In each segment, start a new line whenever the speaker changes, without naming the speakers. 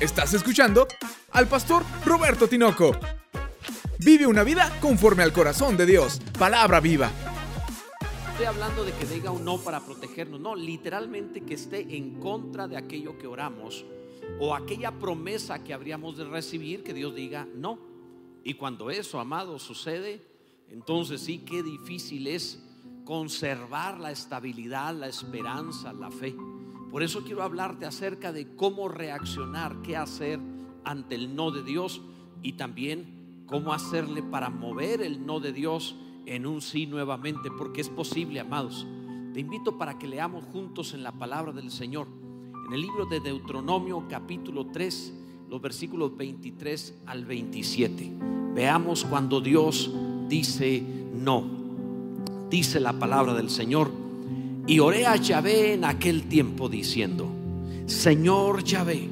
Estás escuchando al pastor Roberto Tinoco. Vive una vida conforme al corazón de Dios. Palabra viva.
Estoy hablando de que diga un no para protegernos. No, literalmente que esté en contra de aquello que oramos o aquella promesa que habríamos de recibir, que Dios diga no. Y cuando eso, amado, sucede, entonces sí, qué difícil es conservar la estabilidad, la esperanza, la fe. Por eso quiero hablarte acerca de cómo reaccionar, qué hacer ante el no de Dios y también cómo hacerle para mover el no de Dios en un sí nuevamente, porque es posible, amados. Te invito para que leamos juntos en la palabra del Señor, en el libro de Deuteronomio capítulo 3, los versículos 23 al 27. Veamos cuando Dios dice no. Dice la palabra del Señor y oré a Yahvé en aquel tiempo diciendo, Señor Yahvé,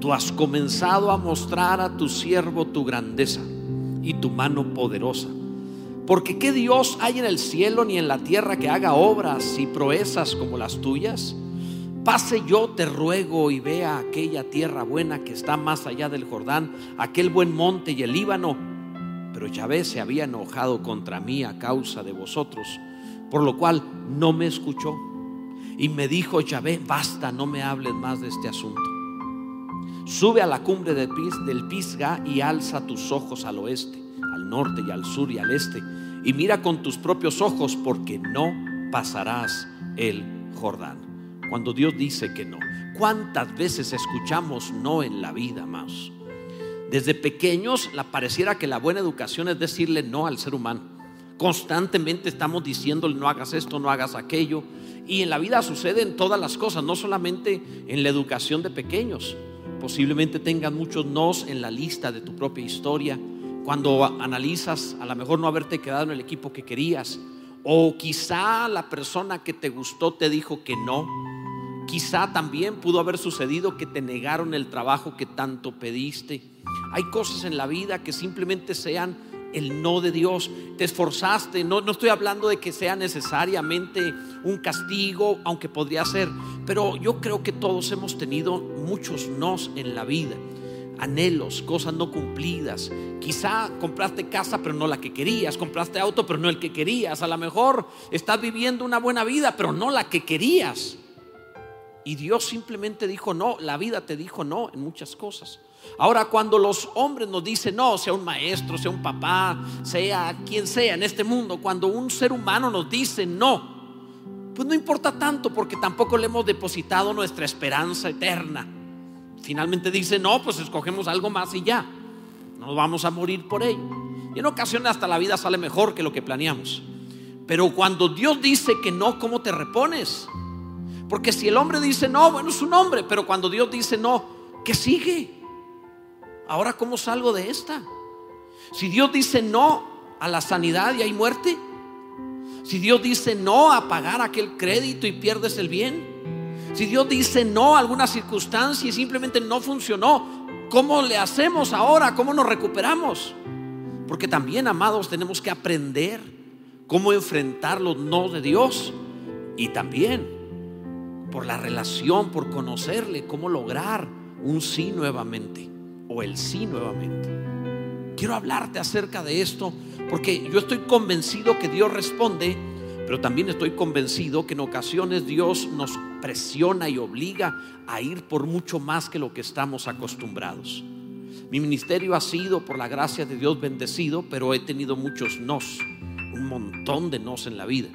tú has comenzado a mostrar a tu siervo tu grandeza y tu mano poderosa. Porque ¿qué Dios hay en el cielo ni en la tierra que haga obras y proezas como las tuyas? Pase yo, te ruego, y vea aquella tierra buena que está más allá del Jordán, aquel buen monte y el Líbano. Pero Yahvé se había enojado contra mí a causa de vosotros por lo cual no me escuchó. Y me dijo, Yahvé, basta, no me hables más de este asunto. Sube a la cumbre del, del Pisga y alza tus ojos al oeste, al norte y al sur y al este. Y mira con tus propios ojos porque no pasarás el Jordán. Cuando Dios dice que no. ¿Cuántas veces escuchamos no en la vida más? Desde pequeños la pareciera que la buena educación es decirle no al ser humano. Constantemente estamos diciéndole no hagas esto, no hagas aquello. Y en la vida suceden todas las cosas, no solamente en la educación de pequeños. Posiblemente tengan muchos nos en la lista de tu propia historia. Cuando analizas a lo mejor no haberte quedado en el equipo que querías. O quizá la persona que te gustó te dijo que no. Quizá también pudo haber sucedido que te negaron el trabajo que tanto pediste. Hay cosas en la vida que simplemente sean el no de Dios. Te esforzaste. No, no estoy hablando de que sea necesariamente un castigo, aunque podría ser. Pero yo creo que todos hemos tenido muchos nos en la vida. Anhelos, cosas no cumplidas. Quizá compraste casa, pero no la que querías. Compraste auto, pero no el que querías. A lo mejor estás viviendo una buena vida, pero no la que querías. Y Dios simplemente dijo no. La vida te dijo no en muchas cosas. Ahora, cuando los hombres nos dicen, no, sea un maestro, sea un papá, sea quien sea en este mundo, cuando un ser humano nos dice no, pues no importa tanto porque tampoco le hemos depositado nuestra esperanza eterna. Finalmente dice, no, pues escogemos algo más y ya, nos vamos a morir por ello. Y en ocasiones hasta la vida sale mejor que lo que planeamos. Pero cuando Dios dice que no, ¿cómo te repones? Porque si el hombre dice no, bueno, es un hombre, pero cuando Dios dice no, ¿qué sigue? Ahora ¿cómo salgo de esta? Si Dios dice no a la sanidad y hay muerte, si Dios dice no a pagar aquel crédito y pierdes el bien, si Dios dice no a alguna circunstancia y simplemente no funcionó, ¿cómo le hacemos ahora? ¿Cómo nos recuperamos? Porque también, amados, tenemos que aprender cómo enfrentar los no de Dios y también por la relación, por conocerle, cómo lograr un sí nuevamente o el sí nuevamente. Quiero hablarte acerca de esto porque yo estoy convencido que Dios responde, pero también estoy convencido que en ocasiones Dios nos presiona y obliga a ir por mucho más que lo que estamos acostumbrados. Mi ministerio ha sido, por la gracia de Dios, bendecido, pero he tenido muchos nos, un montón de nos en la vida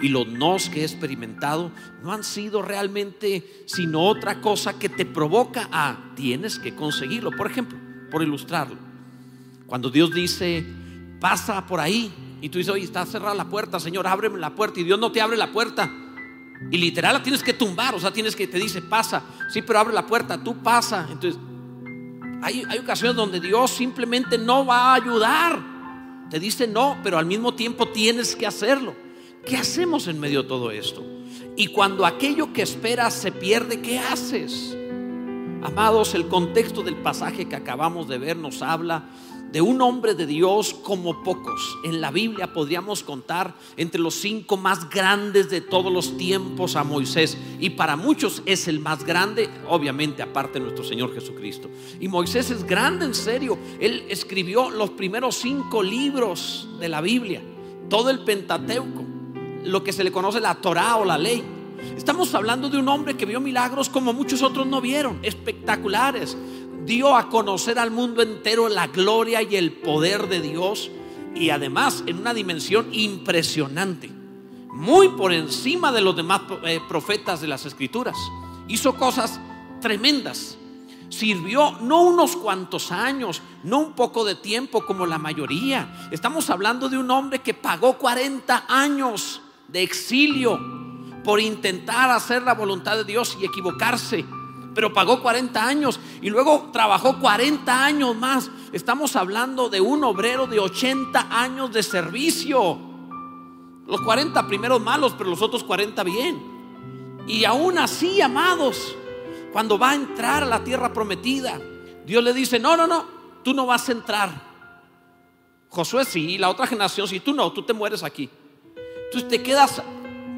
y los nos que he experimentado no han sido realmente sino otra cosa que te provoca a tienes que conseguirlo. Por ejemplo, por ilustrarlo, cuando Dios dice, pasa por ahí, y tú dices, oye, está cerrada la puerta, Señor, ábreme la puerta, y Dios no te abre la puerta. Y literal la tienes que tumbar, o sea, tienes que, te dice, pasa, sí, pero abre la puerta, tú pasa. Entonces, hay, hay ocasiones donde Dios simplemente no va a ayudar. Te dice no, pero al mismo tiempo tienes que hacerlo. ¿Qué hacemos en medio de todo esto? Y cuando aquello que esperas se pierde, ¿qué haces? Amados, el contexto del pasaje que acabamos de ver nos habla de un hombre de Dios como pocos. En la Biblia podríamos contar entre los cinco más grandes de todos los tiempos a Moisés. Y para muchos es el más grande, obviamente aparte de nuestro Señor Jesucristo. Y Moisés es grande en serio. Él escribió los primeros cinco libros de la Biblia. Todo el Pentateuco. Lo que se le conoce la Torah o la ley. Estamos hablando de un hombre que vio milagros como muchos otros no vieron, espectaculares dio a conocer al mundo entero la gloria y el poder de Dios y además en una dimensión impresionante, muy por encima de los demás eh, profetas de las escrituras. Hizo cosas tremendas. Sirvió no unos cuantos años, no un poco de tiempo como la mayoría. Estamos hablando de un hombre que pagó 40 años de exilio por intentar hacer la voluntad de Dios y equivocarse pero pagó 40 años y luego trabajó 40 años más. Estamos hablando de un obrero de 80 años de servicio. Los 40 primeros malos, pero los otros 40 bien. Y aún así, amados, cuando va a entrar a la tierra prometida, Dios le dice, no, no, no, tú no vas a entrar. Josué sí, la otra generación sí, tú no, tú te mueres aquí. Entonces te quedas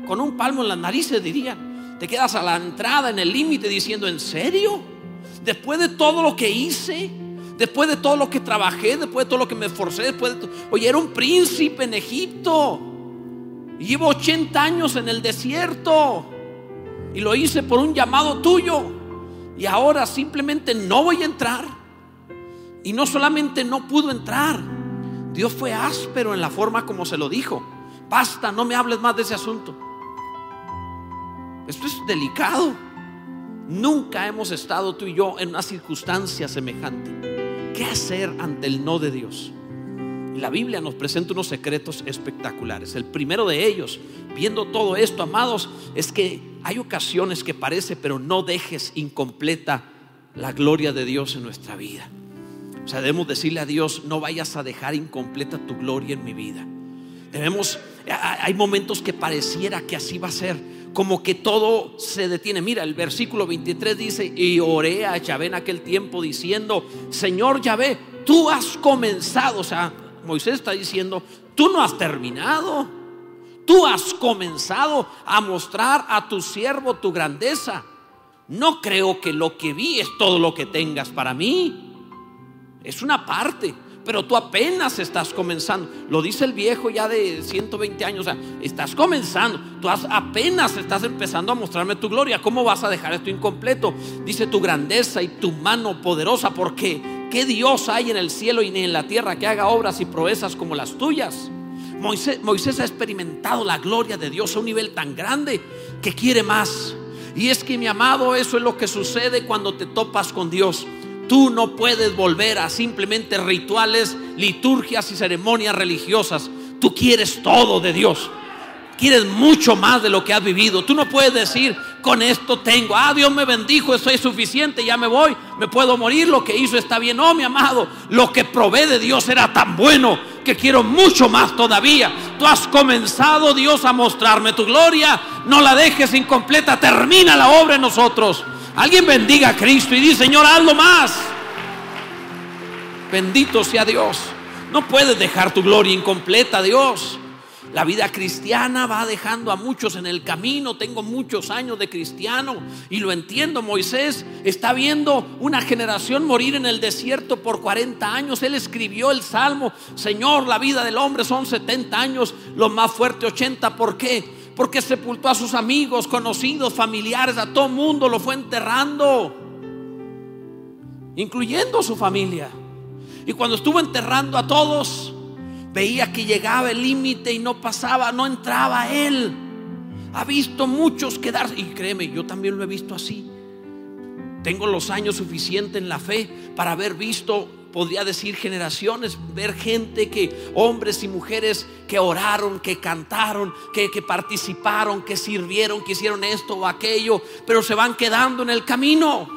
con un palmo en las narices, dirían. Te quedas a la entrada, en el límite, diciendo, ¿en serio? Después de todo lo que hice, después de todo lo que trabajé, después de todo lo que me esforcé, después de Oye, era un príncipe en Egipto. Y llevo 80 años en el desierto. Y lo hice por un llamado tuyo. Y ahora simplemente no voy a entrar. Y no solamente no pudo entrar. Dios fue áspero en la forma como se lo dijo. Basta, no me hables más de ese asunto. Esto es delicado. Nunca hemos estado tú y yo en una circunstancia semejante. ¿Qué hacer ante el no de Dios? La Biblia nos presenta unos secretos espectaculares. El primero de ellos, viendo todo esto, amados, es que hay ocasiones que parece, pero no dejes incompleta la gloria de Dios en nuestra vida. O sea, debemos decirle a Dios, no vayas a dejar incompleta tu gloria en mi vida. Debemos, hay momentos que pareciera que así va a ser como que todo se detiene. Mira, el versículo 23 dice, y oré a Yahvé en aquel tiempo diciendo, Señor Yahvé, tú has comenzado, o sea, Moisés está diciendo, tú no has terminado, tú has comenzado a mostrar a tu siervo tu grandeza. No creo que lo que vi es todo lo que tengas para mí. Es una parte pero tú apenas estás comenzando. Lo dice el viejo ya de 120 años, o sea, estás comenzando, tú apenas estás empezando a mostrarme tu gloria. ¿Cómo vas a dejar esto incompleto? Dice tu grandeza y tu mano poderosa, porque ¿qué Dios hay en el cielo y ni en la tierra que haga obras y proezas como las tuyas? Moisés ha experimentado la gloria de Dios a un nivel tan grande que quiere más. Y es que mi amado, eso es lo que sucede cuando te topas con Dios. Tú no puedes volver a simplemente rituales, liturgias y ceremonias religiosas. Tú quieres todo de Dios. Quieres mucho más de lo que has vivido. Tú no puedes decir, con esto tengo, ah, Dios me bendijo, estoy suficiente, ya me voy, me puedo morir, lo que hizo está bien. No, mi amado, lo que probé de Dios era tan bueno que quiero mucho más todavía. Tú has comenzado, Dios, a mostrarme tu gloria. No la dejes incompleta, termina la obra en nosotros. Alguien bendiga a Cristo y dice, Señor, hazlo más. Bendito sea Dios. No puedes dejar tu gloria incompleta, Dios. La vida cristiana va dejando a muchos en el camino. Tengo muchos años de cristiano y lo entiendo. Moisés está viendo una generación morir en el desierto por 40 años. Él escribió el salmo, Señor, la vida del hombre son 70 años, lo más fuerte 80. ¿Por qué? Porque sepultó a sus amigos, conocidos, familiares, a todo mundo lo fue enterrando, incluyendo a su familia. Y cuando estuvo enterrando a todos, veía que llegaba el límite y no pasaba, no entraba él. Ha visto muchos quedarse, y créeme, yo también lo he visto así. Tengo los años suficientes en la fe para haber visto podría decir generaciones, ver gente que, hombres y mujeres que oraron, que cantaron, que, que participaron, que sirvieron, que hicieron esto o aquello, pero se van quedando en el camino.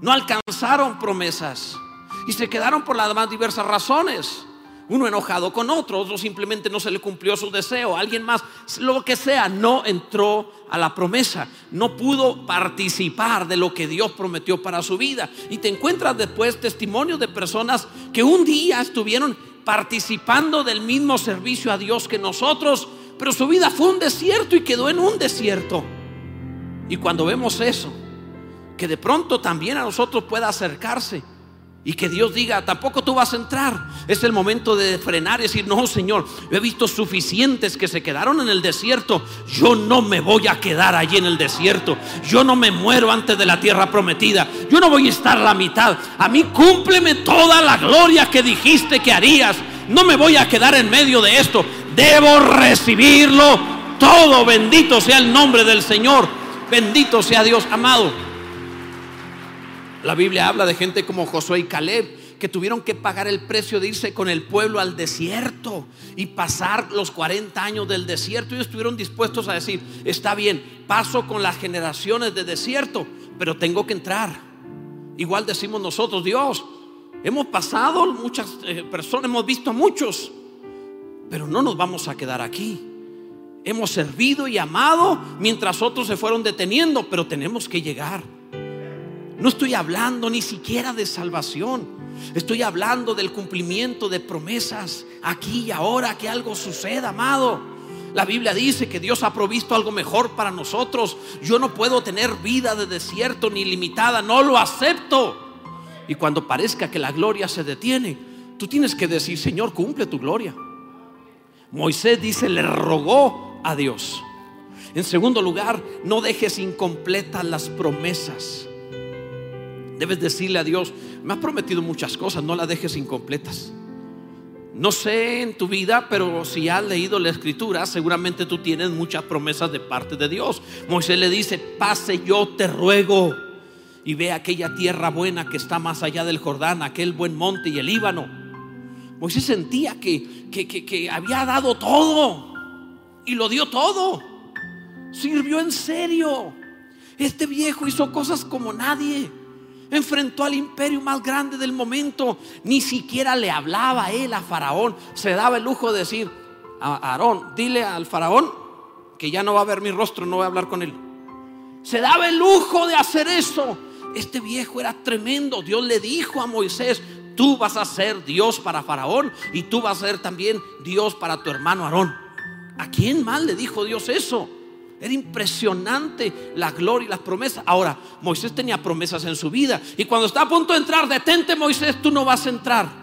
No alcanzaron promesas y se quedaron por las más diversas razones. Uno enojado con otro, otro simplemente no se le cumplió su deseo, alguien más, lo que sea, no entró a la promesa, no pudo participar de lo que Dios prometió para su vida. Y te encuentras después testimonios de personas que un día estuvieron participando del mismo servicio a Dios que nosotros, pero su vida fue un desierto y quedó en un desierto. Y cuando vemos eso, que de pronto también a nosotros pueda acercarse y que Dios diga, tampoco tú vas a entrar. Es el momento de frenar y decir, no, Señor, he visto suficientes que se quedaron en el desierto. Yo no me voy a quedar allí en el desierto. Yo no me muero antes de la tierra prometida. Yo no voy a estar a la mitad. A mí cúmpleme toda la gloria que dijiste que harías. No me voy a quedar en medio de esto. Debo recibirlo todo. Bendito sea el nombre del Señor. Bendito sea Dios amado. La Biblia habla de gente como Josué y Caleb que tuvieron que pagar el precio de irse con el pueblo al desierto y pasar los 40 años del desierto. Ellos estuvieron dispuestos a decir, está bien, paso con las generaciones de desierto, pero tengo que entrar. Igual decimos nosotros, Dios, hemos pasado muchas eh, personas, hemos visto muchos, pero no nos vamos a quedar aquí. Hemos servido y amado mientras otros se fueron deteniendo, pero tenemos que llegar. No estoy hablando ni siquiera de salvación. Estoy hablando del cumplimiento de promesas aquí y ahora que algo suceda, amado. La Biblia dice que Dios ha provisto algo mejor para nosotros. Yo no puedo tener vida de desierto ni limitada, no lo acepto. Y cuando parezca que la gloria se detiene, tú tienes que decir, Señor, cumple tu gloria. Moisés dice, le rogó a Dios. En segundo lugar, no dejes incompletas las promesas. Debes decirle a Dios, me has prometido muchas cosas, no las dejes incompletas. No sé en tu vida, pero si has leído la escritura, seguramente tú tienes muchas promesas de parte de Dios. Moisés le dice, pase yo te ruego y ve aquella tierra buena que está más allá del Jordán, aquel buen monte y el Líbano. Moisés sentía que, que, que había dado todo y lo dio todo. Sirvió en serio. Este viejo hizo cosas como nadie enfrentó al imperio más grande del momento. Ni siquiera le hablaba él a Faraón. Se daba el lujo de decir, a Aarón, dile al Faraón que ya no va a ver mi rostro, no voy a hablar con él. Se daba el lujo de hacer eso. Este viejo era tremendo. Dios le dijo a Moisés, tú vas a ser Dios para Faraón y tú vas a ser también Dios para tu hermano Aarón. ¿A quién más le dijo Dios eso? Era impresionante la gloria y las promesas. Ahora, Moisés tenía promesas en su vida. Y cuando está a punto de entrar, detente Moisés, tú no vas a entrar.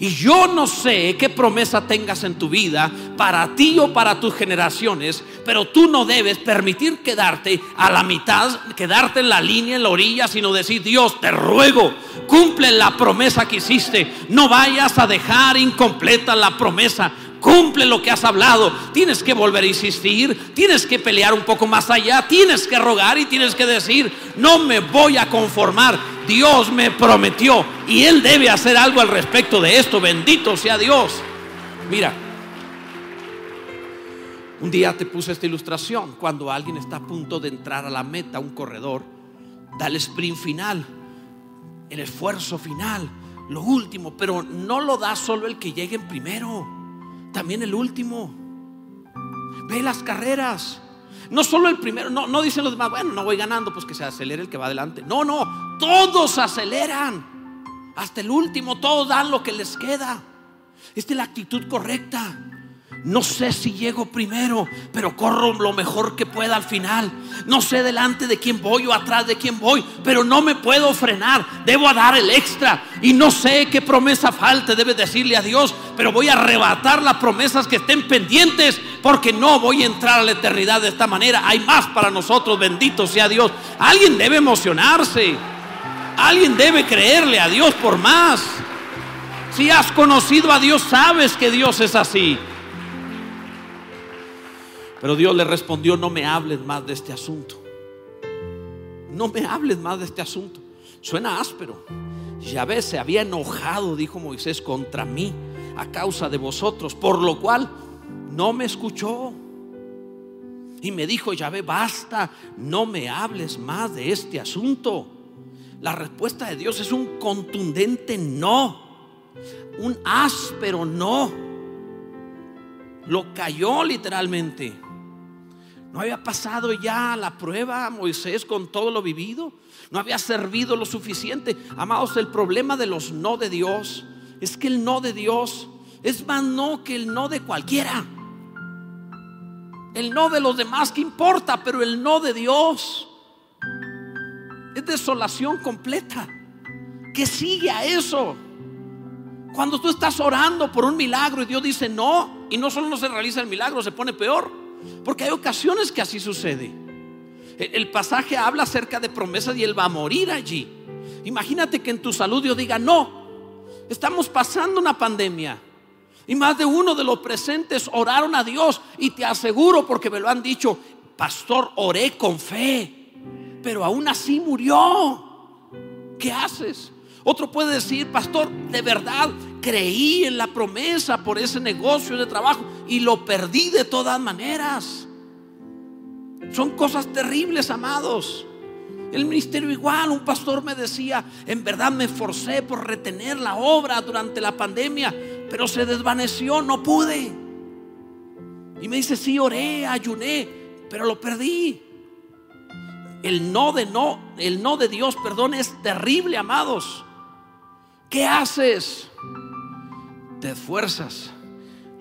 Y yo no sé qué promesa tengas en tu vida para ti o para tus generaciones, pero tú no debes permitir quedarte a la mitad, quedarte en la línea, en la orilla, sino decir, Dios, te ruego, cumple la promesa que hiciste. No vayas a dejar incompleta la promesa cumple lo que has hablado. Tienes que volver a insistir, tienes que pelear un poco más allá, tienes que rogar y tienes que decir, no me voy a conformar. Dios me prometió y Él debe hacer algo al respecto de esto. Bendito sea Dios. Mira, un día te puse esta ilustración. Cuando alguien está a punto de entrar a la meta, un corredor, da el sprint final, el esfuerzo final, lo último, pero no lo da solo el que llegue en primero también el último. Ve las carreras. No solo el primero, no, no dicen los demás, bueno, no voy ganando, pues que se acelere el que va adelante. No, no, todos aceleran. Hasta el último, todos dan lo que les queda. Esta es la actitud correcta. No sé si llego primero, pero corro lo mejor que pueda al final. No sé delante de quién voy o atrás de quién voy, pero no me puedo frenar. Debo dar el extra. Y no sé qué promesa falte, debes decirle a Dios, pero voy a arrebatar las promesas que estén pendientes porque no voy a entrar a la eternidad de esta manera. Hay más para nosotros, bendito sea Dios. Alguien debe emocionarse. Alguien debe creerle a Dios por más. Si has conocido a Dios, sabes que Dios es así. Pero Dios le respondió, no me hables más de este asunto. No me hables más de este asunto. Suena áspero. Yahvé se había enojado, dijo Moisés, contra mí a causa de vosotros, por lo cual no me escuchó. Y me dijo, Yahvé, basta, no me hables más de este asunto. La respuesta de Dios es un contundente no. Un áspero no. Lo cayó literalmente. No había pasado ya la prueba Moisés con todo lo vivido. No había servido lo suficiente. Amados, el problema de los no de Dios es que el no de Dios es más no que el no de cualquiera. El no de los demás que importa, pero el no de Dios es desolación completa. Que sigue a eso? Cuando tú estás orando por un milagro y Dios dice no, y no solo no se realiza el milagro, se pone peor. Porque hay ocasiones que así sucede. El pasaje habla acerca de promesas y Él va a morir allí. Imagínate que en tu salud Dios diga, no, estamos pasando una pandemia. Y más de uno de los presentes oraron a Dios y te aseguro porque me lo han dicho, pastor, oré con fe, pero aún así murió. ¿Qué haces? Otro puede decir, pastor, de verdad creí en la promesa por ese negocio de trabajo y lo perdí de todas maneras. Son cosas terribles, amados. El ministerio igual, un pastor me decía, en verdad me forcé por retener la obra durante la pandemia, pero se desvaneció, no pude. Y me dice, sí, oré, ayuné, pero lo perdí. El no de no, el no de Dios, perdón, es terrible, amados. ¿Qué haces? Te esfuerzas,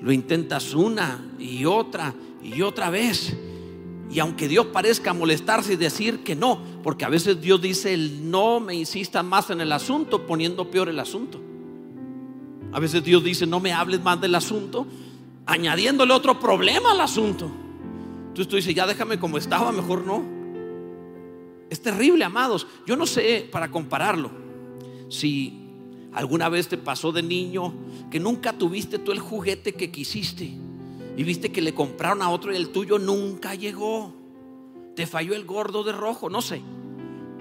lo intentas una y otra y otra vez. Y aunque Dios parezca molestarse y decir que no, porque a veces Dios dice no me insista más en el asunto, poniendo peor el asunto. A veces Dios dice, no me hables más del asunto, añadiéndole otro problema al asunto. Entonces tú dices, ya déjame como estaba, mejor no. Es terrible, amados. Yo no sé, para compararlo, si alguna vez te pasó de niño que nunca tuviste tú el juguete que quisiste y viste que le compraron a otro y el tuyo nunca llegó. Te falló el gordo de rojo, no sé.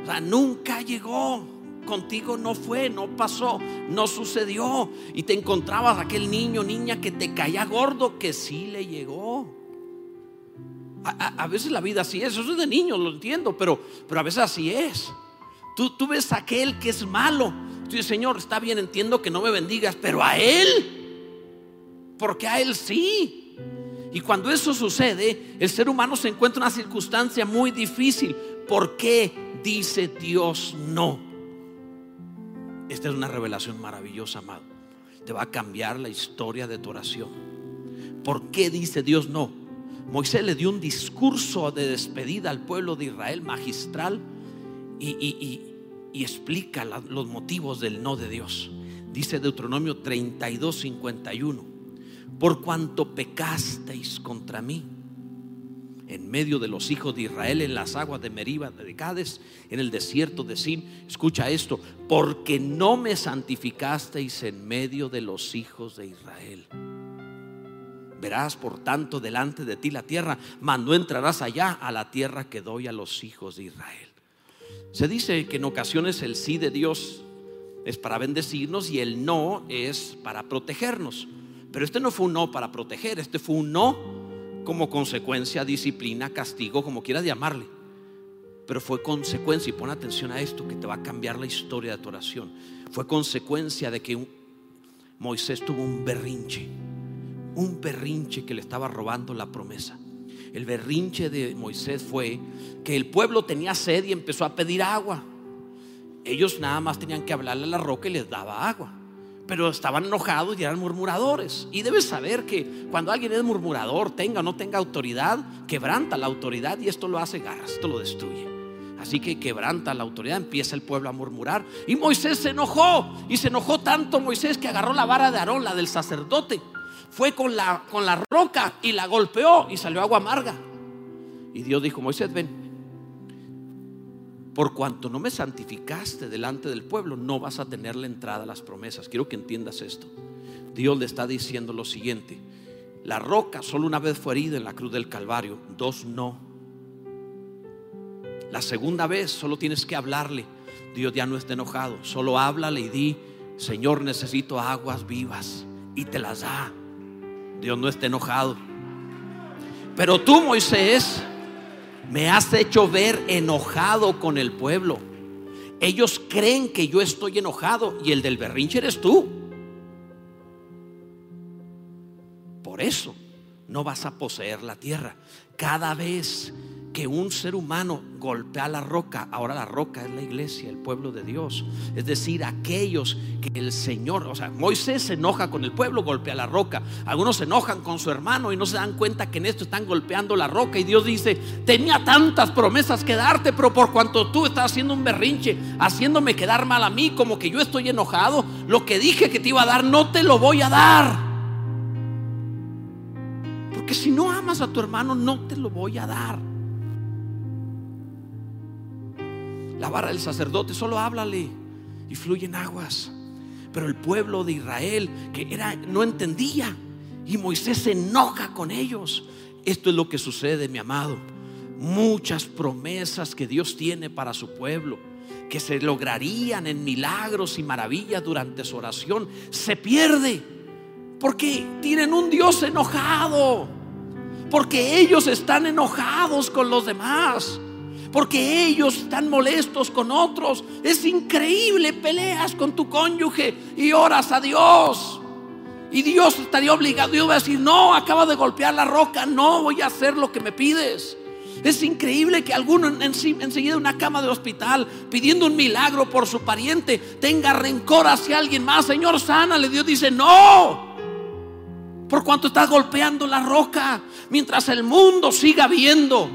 O sea, nunca llegó contigo no fue, no pasó, no sucedió. Y te encontrabas aquel niño, niña que te caía gordo, que sí le llegó. A, veces la vida así es, eso es de niños, lo entiendo, pero, pero a veces así es. Tú, tú ves aquel que es malo. Señor, está bien, entiendo que no me bendigas, pero a Él, porque a Él sí. Y cuando eso sucede, el ser humano se encuentra en una circunstancia muy difícil. ¿Por qué dice Dios no? Esta es una revelación maravillosa, amado. Te va a cambiar la historia de tu oración. ¿Por qué dice Dios no? Moisés le dio un discurso de despedida al pueblo de Israel magistral y, explica los motivos del no de Dios. Dice Deuteronomio 32, 51. Por cuanto pecasteis contra mí en medio de los hijos de Israel en las aguas de Meriba de Cades, en el desierto de Sin. Escucha esto, porque no me santificasteis en medio de los hijos de Israel. Verás, por tanto, delante de ti la tierra, mas no entrarás allá a la tierra que doy a los hijos de Israel. Se dice que en ocasiones el sí de Dios es para bendecirnos y el no es para protegernos. Pero este no fue un no para proteger, este fue un no como consecuencia, disciplina, castigo, como quieras llamarle. Pero fue consecuencia, y pon atención a esto que te va a cambiar la historia de tu oración. Fue consecuencia de que Moisés tuvo un berrinche, un berrinche que le estaba robando la promesa. El berrinche de Moisés fue que el pueblo tenía sed y empezó a pedir agua. Ellos nada más tenían que hablarle a la roca y les daba agua pero estaban enojados y eran murmuradores. Y debes saber que cuando alguien es murmurador, tenga o no tenga autoridad, quebranta la autoridad y esto lo hace garras, esto lo destruye. Así que quebranta la autoridad, empieza el pueblo a murmurar. Y Moisés se enojó, y se enojó tanto Moisés que agarró la vara de Aarón, la del sacerdote, fue con la, con la roca y la golpeó y salió agua amarga. Y Dios dijo, Moisés, ven, por cuanto no me santificaste delante del pueblo, no vas a tener la entrada a las promesas. Quiero que entiendas esto. Dios le está diciendo lo siguiente. La roca solo una vez fue herida en la cruz del Calvario, dos no. La segunda vez solo tienes que hablarle. Dios ya no está enojado, solo háblale y di, Señor, necesito aguas vivas y te las da. Dios no está enojado. Pero tú, Moisés, me has hecho ver enojado con el pueblo. Ellos creen que yo estoy enojado y el del berrinche eres tú. Por eso no vas a poseer la tierra. Cada vez que un ser humano golpea la roca, ahora la roca es la iglesia, el pueblo de Dios. Es decir, aquellos que el Señor, o sea, Moisés se enoja con el pueblo, golpea la roca. Algunos se enojan con su hermano y no se dan cuenta que en esto están golpeando la roca. Y Dios dice, tenía tantas promesas que darte, pero por cuanto tú estás haciendo un berrinche, haciéndome quedar mal a mí, como que yo estoy enojado, lo que dije que te iba a dar, no te lo voy a dar. Porque si no amas a tu hermano, no te lo voy a dar. La vara del sacerdote, solo háblale y fluyen aguas. Pero el pueblo de Israel, que era, no entendía, y Moisés se enoja con ellos. Esto es lo que sucede, mi amado. Muchas promesas que Dios tiene para su pueblo, que se lograrían en milagros y maravillas durante su oración, se pierde. Porque tienen un Dios enojado. Porque ellos están enojados con los demás porque ellos están molestos con otros. Es increíble, peleas con tu cónyuge y oras a Dios. Y Dios estaría obligado, Dios va a decir, no, acaba de golpear la roca, no voy a hacer lo que me pides. Es increíble que alguno enseguida en una cama de hospital, pidiendo un milagro por su pariente, tenga rencor hacia alguien más. Señor, sánale. Dios dice, no. Por cuanto estás golpeando la roca, mientras el mundo siga viendo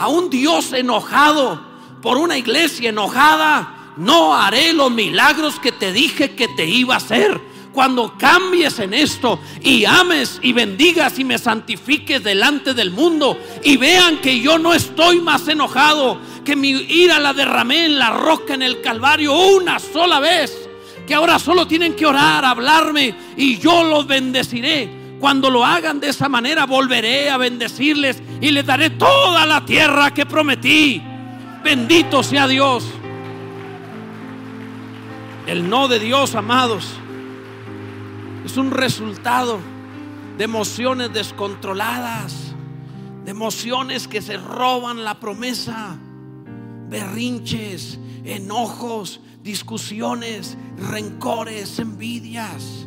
a un Dios enojado por una iglesia enojada, no haré los milagros que te dije que te iba a hacer. Cuando cambies en esto y ames y bendigas y me santifiques delante del mundo y vean que yo no estoy más enojado, que mi ira la derramé en la roca en el Calvario una sola vez, que ahora solo tienen que orar, hablarme y yo los bendeciré cuando lo hagan de esa manera, volveré a bendecirles y les daré toda la tierra que prometí. Bendito sea Dios. El no de Dios, amados, es un resultado de emociones descontroladas, de emociones que se roban la promesa, berrinches, enojos, discusiones, rencores, envidias.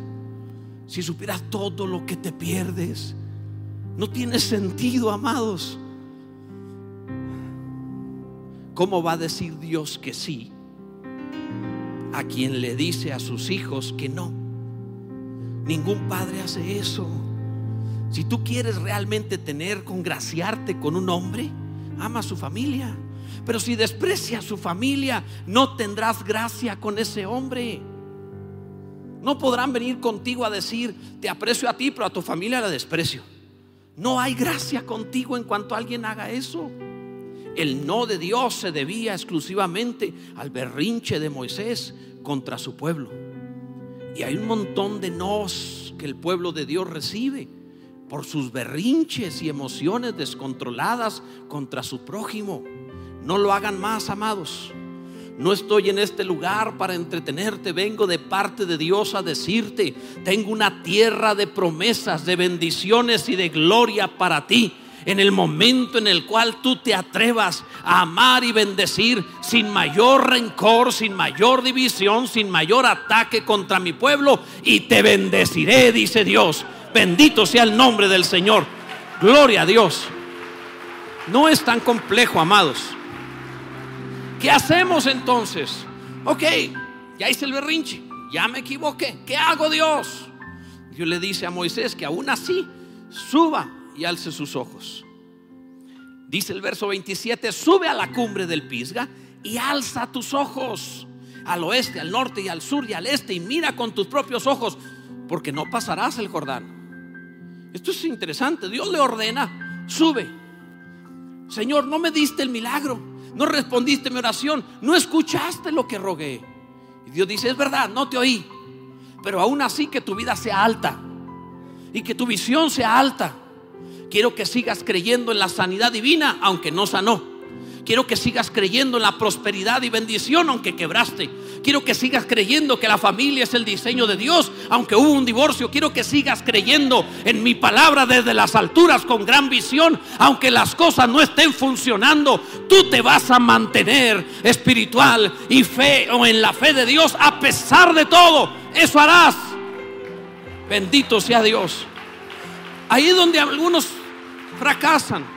Si supieras todo lo que te pierdes, no tiene sentido, amados. ¿Cómo va a decir Dios que sí a quien le dice a sus hijos que no? Ningún padre hace eso. Si tú quieres realmente tener, congraciarte con un hombre, ama a su familia. Pero si desprecia a su familia, no tendrás gracia con ese hombre. No podrán venir contigo a decir, te aprecio a ti, pero a tu familia la desprecio. No hay gracia contigo en cuanto alguien haga eso. El no de Dios se debía exclusivamente al berrinche de Moisés contra su pueblo. Y hay un montón de nos que el pueblo de Dios recibe por sus berrinches y emociones descontroladas contra su prójimo. No lo hagan más, amados. No estoy en este lugar para entretenerte, vengo de parte de Dios a decirte, tengo una tierra de promesas, de bendiciones y de gloria para ti. En el momento en el cual tú te atrevas a amar y bendecir sin mayor rencor, sin mayor división, sin mayor ataque contra mi pueblo, y te bendeciré, dice Dios. Bendito sea el nombre del Señor. Gloria a Dios. No es tan complejo, amados. ¿Qué hacemos entonces? Ok, ya hice el berrinche, ya me equivoqué. ¿Qué hago Dios? Dios le dice a Moisés que aún así suba y alce sus ojos. Dice el verso 27, sube a la cumbre del Pisga y alza tus ojos al oeste, al norte y al sur y al este y mira con tus propios ojos, porque no pasarás el Jordán. Esto es interesante, Dios le ordena, sube. Señor, no me diste el milagro no respondiste mi oración, no escuchaste lo que rogué. Y Dios dice, es verdad, no te oí, pero aún así que tu vida sea alta y que tu visión sea alta. Quiero que sigas creyendo en la sanidad divina, aunque no sanó. Quiero que sigas creyendo en la prosperidad y bendición aunque quebraste. Quiero que sigas creyendo que la familia es el diseño de Dios aunque hubo un divorcio. Quiero que sigas creyendo en mi palabra desde las alturas con gran visión aunque las cosas no estén funcionando. Tú te vas a mantener espiritual y fe o en la fe de Dios a pesar de todo. Eso harás. Bendito sea Dios. Ahí es donde algunos fracasan.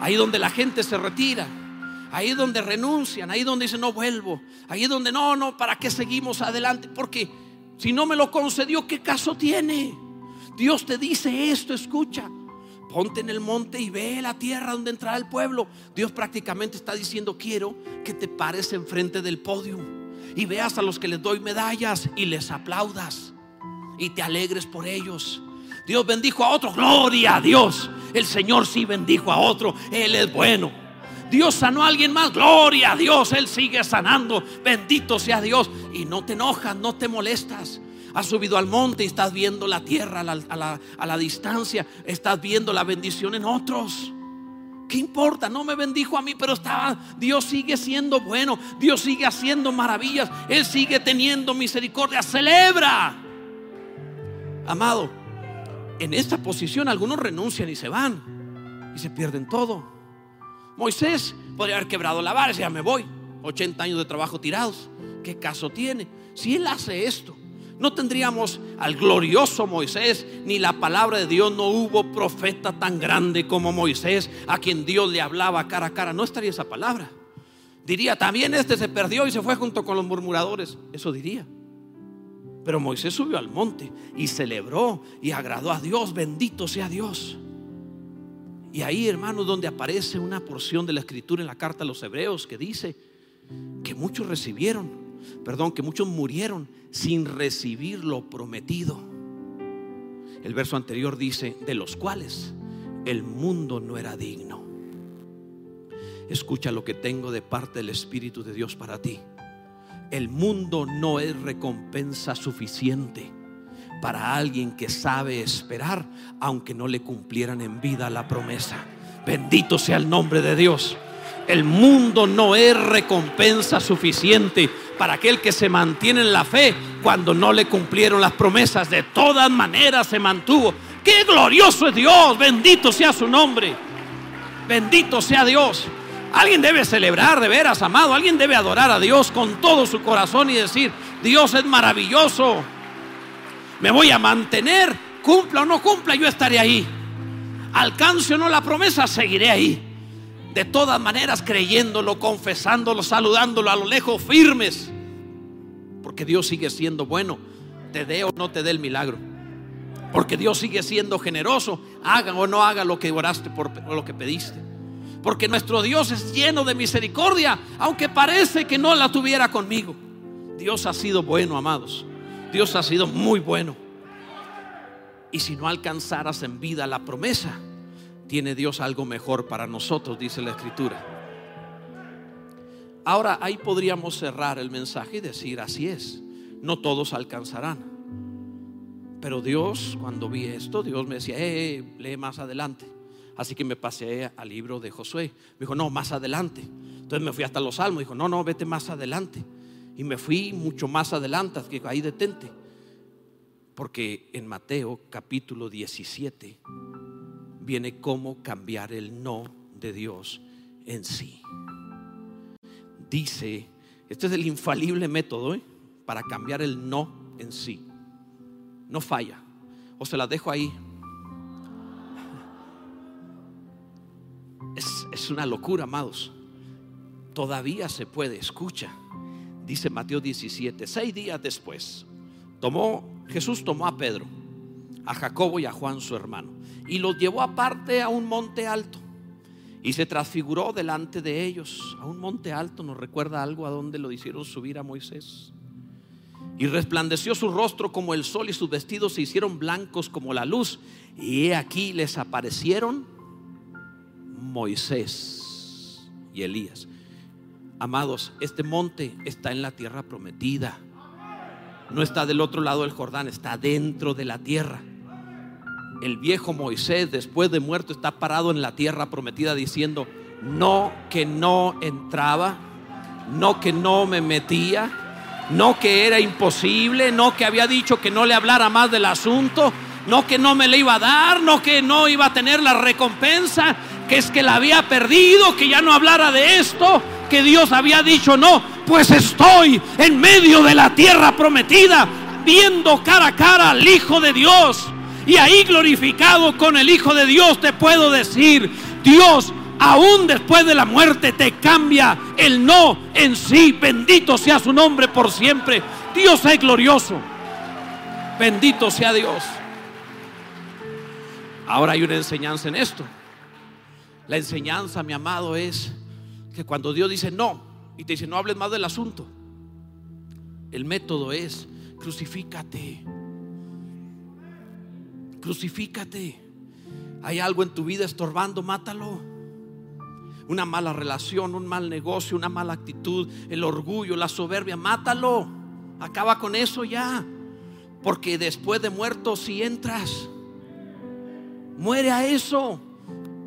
Ahí donde la gente se retira. Ahí donde renuncian. Ahí donde dicen no vuelvo. Ahí donde no, no, ¿para qué seguimos adelante? Porque si no me lo concedió, ¿qué caso tiene? Dios te dice esto, escucha. Ponte en el monte y ve la tierra donde entrará el pueblo. Dios prácticamente está diciendo, quiero que te pares enfrente del podio y veas a los que les doy medallas y les aplaudas y te alegres por ellos. Dios bendijo a otro, gloria a Dios. El Señor sí bendijo a otro, Él es bueno. Dios sanó a alguien más, gloria a Dios, Él sigue sanando, bendito sea Dios. Y no te enojas, no te molestas. Has subido al monte y estás viendo la tierra a la, distancia. Estás viendo la bendición en otros. ¿Qué importa? No me bendijo a mí, pero está, Dios sigue siendo bueno. Dios sigue haciendo maravillas. Él sigue teniendo misericordia. Celebra. Amado, en esta posición algunos renuncian y se van. Y se pierden todo. Moisés podría haber quebrado la vara y ya me voy. 80 años de trabajo tirados. ¿Qué caso tiene? Si él hace esto, no tendríamos al glorioso Moisés, ni la palabra de Dios, no hubo profeta tan grande como Moisés, a quien Dios le hablaba cara a cara. No estaría esa palabra. Diría, también este se perdió y se fue junto con los murmuradores. Eso diría. Pero Moisés subió al monte y celebró y agradó a Dios. Bendito sea Dios. Y ahí, hermanos, donde aparece una porción de la escritura en la carta a los hebreos que dice que muchos recibieron, perdón, que muchos murieron sin recibir lo prometido. El verso anterior dice, de los cuales el mundo no era digno. Escucha lo que tengo de parte del Espíritu de Dios para ti. El mundo no es recompensa suficiente para alguien que sabe esperar, aunque no le cumplieran en vida la promesa. Bendito sea el nombre de Dios. El mundo no es recompensa suficiente para aquel que se mantiene en la fe cuando no le cumplieron las promesas. De todas maneras se mantuvo. Qué glorioso es Dios. Bendito sea su nombre. Bendito sea Dios. Alguien debe celebrar de veras, amado. Alguien debe adorar a Dios con todo su corazón y decir, Dios es maravilloso. Me voy a mantener, cumpla o no cumpla, yo estaré ahí. Alcance o no la promesa, seguiré ahí de todas maneras creyéndolo, confesándolo, saludándolo a lo lejos, firmes. Porque Dios sigue siendo bueno, te dé o no te dé el milagro. Porque Dios sigue siendo generoso, haga o no haga lo que oraste por lo que pediste. Porque nuestro Dios es lleno de misericordia, aunque parece que no la tuviera conmigo. Dios ha sido bueno, amados. Dios ha sido muy bueno. Y si no alcanzaras en vida la promesa, tiene Dios algo mejor para nosotros, dice la escritura. Ahora ahí podríamos cerrar el mensaje y decir, así es, no todos alcanzarán. Pero Dios, cuando vi esto, Dios me decía, eh, eh, lee más adelante. Así que me pasé al libro de Josué. Me dijo, no, más adelante. Entonces me fui hasta los salmos. Dijo, no, no, vete más adelante. Y me fui mucho más adelante. Que ahí detente. Porque en Mateo capítulo 17 viene cómo cambiar el no de Dios en sí. Dice, este es el infalible método ¿eh? para cambiar el no en sí. No falla. O se la dejo ahí. Es, una locura, amados. Todavía se puede, escucha. Dice Mateo 17, seis días después, tomó, Jesús tomó a Pedro, a Jacobo y a Juan su hermano y los llevó aparte a un monte alto y se transfiguró delante de ellos. A un monte alto nos recuerda algo a donde lo hicieron subir a Moisés. Y resplandeció su rostro como el sol y sus vestidos se hicieron blancos como la luz. Y aquí les aparecieron Moisés y Elías. Amados, este monte está en la tierra prometida. No está del otro lado del Jordán, está dentro de la tierra el viejo Moisés, después de muerto, está parado en la tierra prometida diciendo, no que no entraba, no que no me metía, no que era imposible, no que había dicho que no le hablara más del asunto, no que no me le iba a dar, no que no iba a tener la recompensa, que es que la había perdido, que ya no hablara de esto, que Dios había dicho no, pues estoy en medio de la tierra prometida, viendo cara a cara al Hijo de Dios Y ahí glorificado con el Hijo de Dios te puedo decir, Dios aún después de la muerte te cambia el no en sí. Bendito sea su nombre por siempre. Dios es glorioso. Bendito sea Dios. Ahora hay una enseñanza en esto. La enseñanza, mi amado, es que cuando Dios dice no y te dice no hables más del asunto, el método es crucifícate. Crucifícate. Hay algo en tu vida estorbando, mátalo. Una mala relación, un mal negocio, una mala actitud, el orgullo, la soberbia, mátalo. Acaba con eso ya. Porque después de muerto, si entras, muere a eso.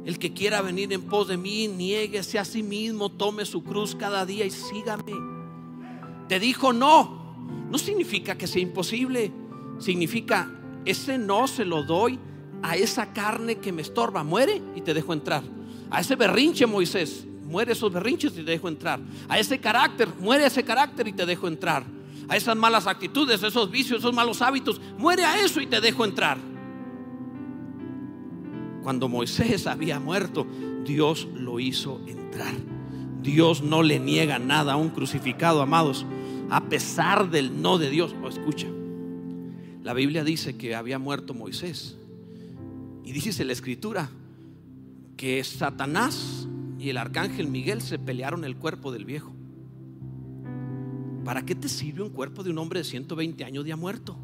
El que quiera venir en pos de mí, niéguese a sí mismo, tome su cruz cada día y sígame. Te dijo no. No significa que sea imposible. Significa, ese no se lo doy a esa carne que me estorba. Muere y te dejo entrar. A ese berrinche, Moisés, muere esos berrinches y te dejo entrar. A ese carácter, muere ese carácter y te dejo entrar. A esas malas actitudes, esos vicios, esos malos hábitos, muere a eso y te dejo entrar. Cuando Moisés había muerto, Dios lo hizo entrar. Dios no le niega nada a un crucificado, amados, a pesar del no de Dios. Oh, escucha, la Biblia dice que había muerto Moisés. Y dice la escritura que Satanás y el arcángel Miguel se pelearon el cuerpo del viejo. ¿Para qué te sirve un cuerpo de un hombre de 120 años ya muerto?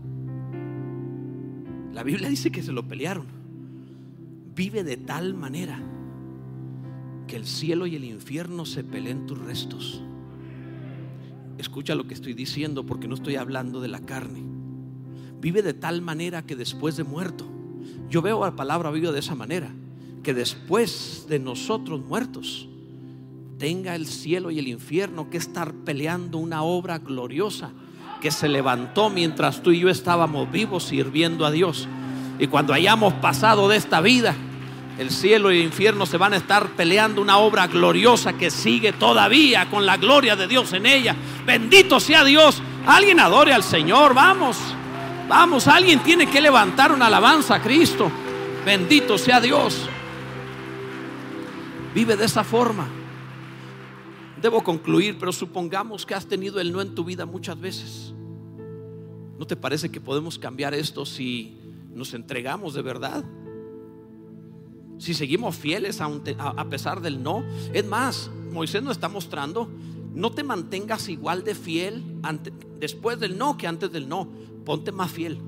La Biblia dice que se lo pelearon. Vive de tal manera que el cielo y el infierno se peleen tus restos. Escucha lo que estoy diciendo porque no estoy hablando de la carne. Vive de tal manera que después de muerto, yo veo la palabra viva de esa manera, que después de nosotros muertos, tenga el cielo y el infierno que estar peleando una obra gloriosa que se levantó mientras tú y yo estábamos vivos sirviendo a Dios. Y cuando hayamos pasado de esta vida, el cielo y el infierno se van a estar peleando una obra gloriosa que sigue todavía con la gloria de Dios en ella. Bendito sea Dios. Alguien adore al Señor, vamos. Vamos, alguien tiene que levantar una alabanza a Cristo. Bendito sea Dios. Vive de esa forma. Debo concluir, pero supongamos que has tenido el no en tu vida muchas veces. ¿No te parece que podemos cambiar esto si nos entregamos de verdad? Si seguimos fieles a, pesar del no. Es más, Moisés nos está mostrando, no te mantengas igual de fiel después del no que antes del no. Ponte más fiel.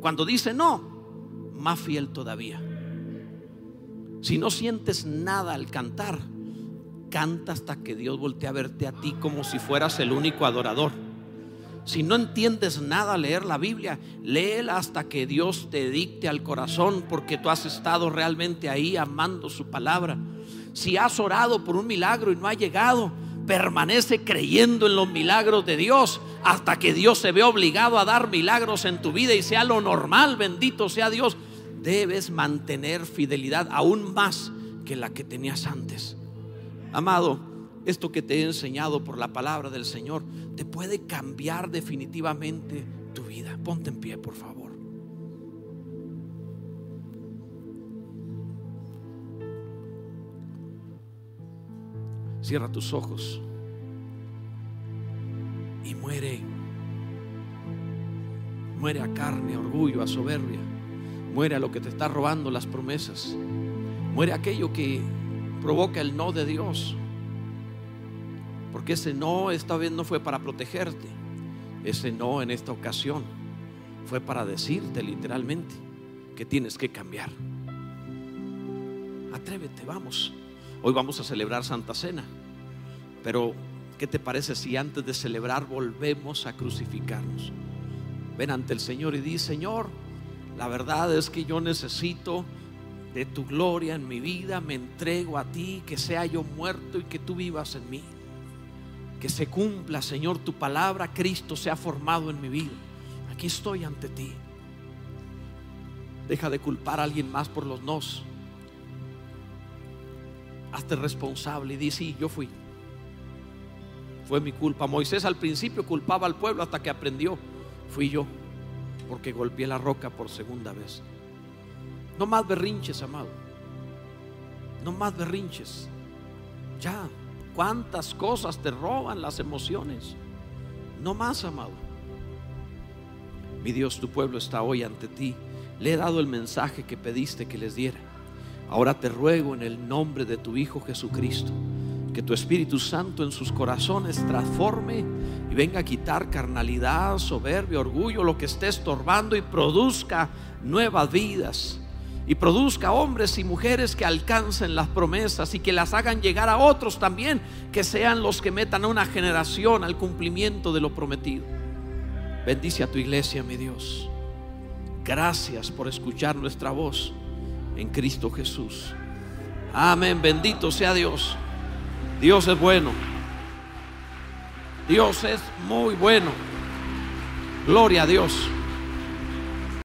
Cuando dice no, más fiel todavía. Si no sientes nada al cantar, canta hasta que Dios voltee a verte a ti como si fueras el único adorador. Si no entiendes nada leer la Biblia, léela hasta que Dios te dicte al corazón porque tú has estado realmente ahí amando su palabra. Si has orado por un milagro y no ha llegado, permanece creyendo en los milagros de Dios hasta que Dios se ve obligado a dar milagros en tu vida y sea lo normal, bendito sea Dios. Debes mantener fidelidad aún más que la que tenías antes. Amado, esto que te he enseñado por la palabra del Señor te puede cambiar definitivamente tu vida. Ponte en pie, por favor. Cierra tus ojos y muere. Muere a carne, a orgullo, a soberbia. Muere a lo que te está robando las promesas. Muere aquello que provoca el no de Dios. Porque ese no esta vez no fue para protegerte. Ese no en esta ocasión fue para decirte literalmente que tienes que cambiar. Atrévete, vamos. Hoy vamos a celebrar Santa Cena. Pero, ¿qué te parece si antes de celebrar volvemos a crucificarnos? Ven ante el Señor y di, Señor, la verdad es que yo necesito de tu gloria en mi vida, me entrego a ti, que sea yo muerto y que tú vivas en mí que se cumpla, Señor, tu palabra, Cristo se ha formado en mi vida. Aquí estoy ante ti. Deja de culpar a alguien más por los nos. Hazte responsable y di, sí, yo fui. Fue mi culpa. Moisés al principio culpaba al pueblo hasta que aprendió. Fui yo. porque golpeé la roca por segunda vez. No más berrinches, amado. No más berrinches. Ya, cuántas cosas te roban las emociones. No más, amado. Mi Dios, tu pueblo está hoy ante ti. Le he dado el mensaje que pediste que les diera. Ahora te ruego en el nombre de tu Hijo Jesucristo que tu Espíritu Santo en sus corazones transforme y venga a quitar carnalidad, soberbia, orgullo, lo que esté estorbando y produzca nuevas vidas. Y produzca hombres y mujeres que alcancen las promesas y que las hagan llegar a otros también, que sean los que metan a una generación al cumplimiento de lo prometido. Bendice a tu iglesia, mi Dios. Gracias por escuchar nuestra voz en Cristo Jesús. Amén, bendito sea Dios. Dios es bueno. Dios es muy bueno. Gloria a Dios.